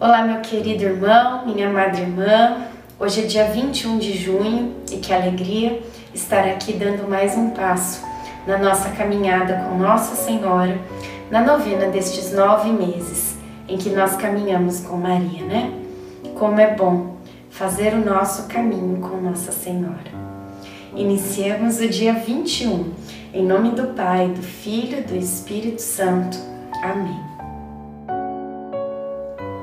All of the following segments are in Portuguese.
Olá, meu querido irmão, minha amada irmã. Hoje é dia 21 de junho e que alegria estar aqui dando mais um passo na nossa caminhada com Nossa Senhora, na novena destes nove meses em que nós caminhamos com Maria, né? Como é bom fazer o nosso caminho com Nossa Senhora. Iniciemos o dia 21, em nome do Pai, do Filho e do Espírito Santo. Amém.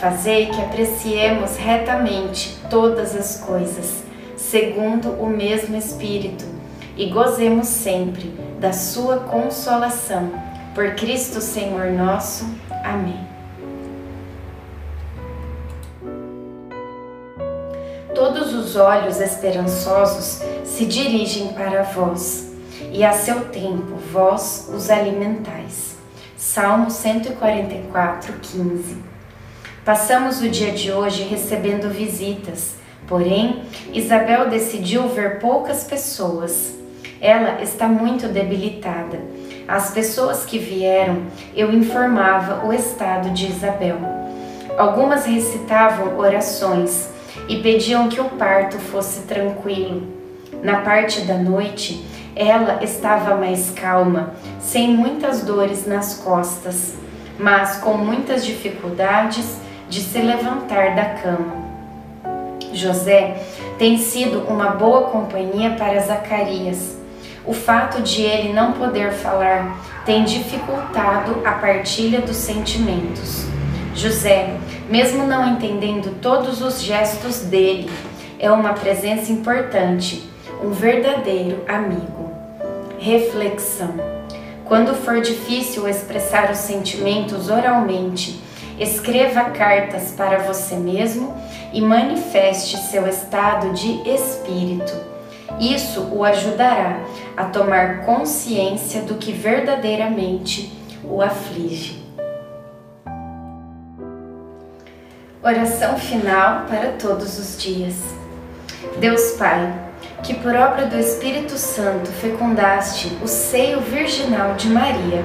Fazei que apreciemos retamente todas as coisas, segundo o mesmo Espírito, e gozemos sempre da Sua consolação. Por Cristo Senhor nosso. Amém. Todos os olhos esperançosos se dirigem para vós, e a seu tempo vós os alimentais. Salmo 144, 15. Passamos o dia de hoje recebendo visitas, porém, Isabel decidiu ver poucas pessoas. Ela está muito debilitada. As pessoas que vieram, eu informava o estado de Isabel. Algumas recitavam orações e pediam que o parto fosse tranquilo. Na parte da noite, ela estava mais calma, sem muitas dores nas costas, mas com muitas dificuldades de se levantar da cama. José tem sido uma boa companhia para Zacarias. O fato de ele não poder falar tem dificultado a partilha dos sentimentos. José, mesmo não entendendo todos os gestos dele, é uma presença importante, um verdadeiro amigo. Reflexão: quando for difícil expressar os sentimentos oralmente, Escreva cartas para você mesmo e manifeste seu estado de espírito. Isso o ajudará a tomar consciência do que verdadeiramente o aflige. Oração final para todos os dias. Deus Pai, que por obra do Espírito Santo fecundaste o seio virginal de Maria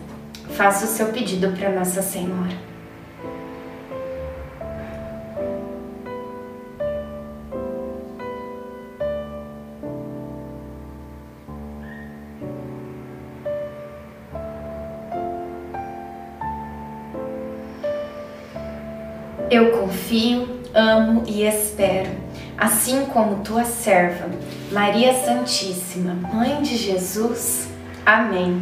faça o seu pedido para Nossa Senhora. Eu confio, amo e espero, assim como tua serva, Maria Santíssima, Mãe de Jesus. Amém.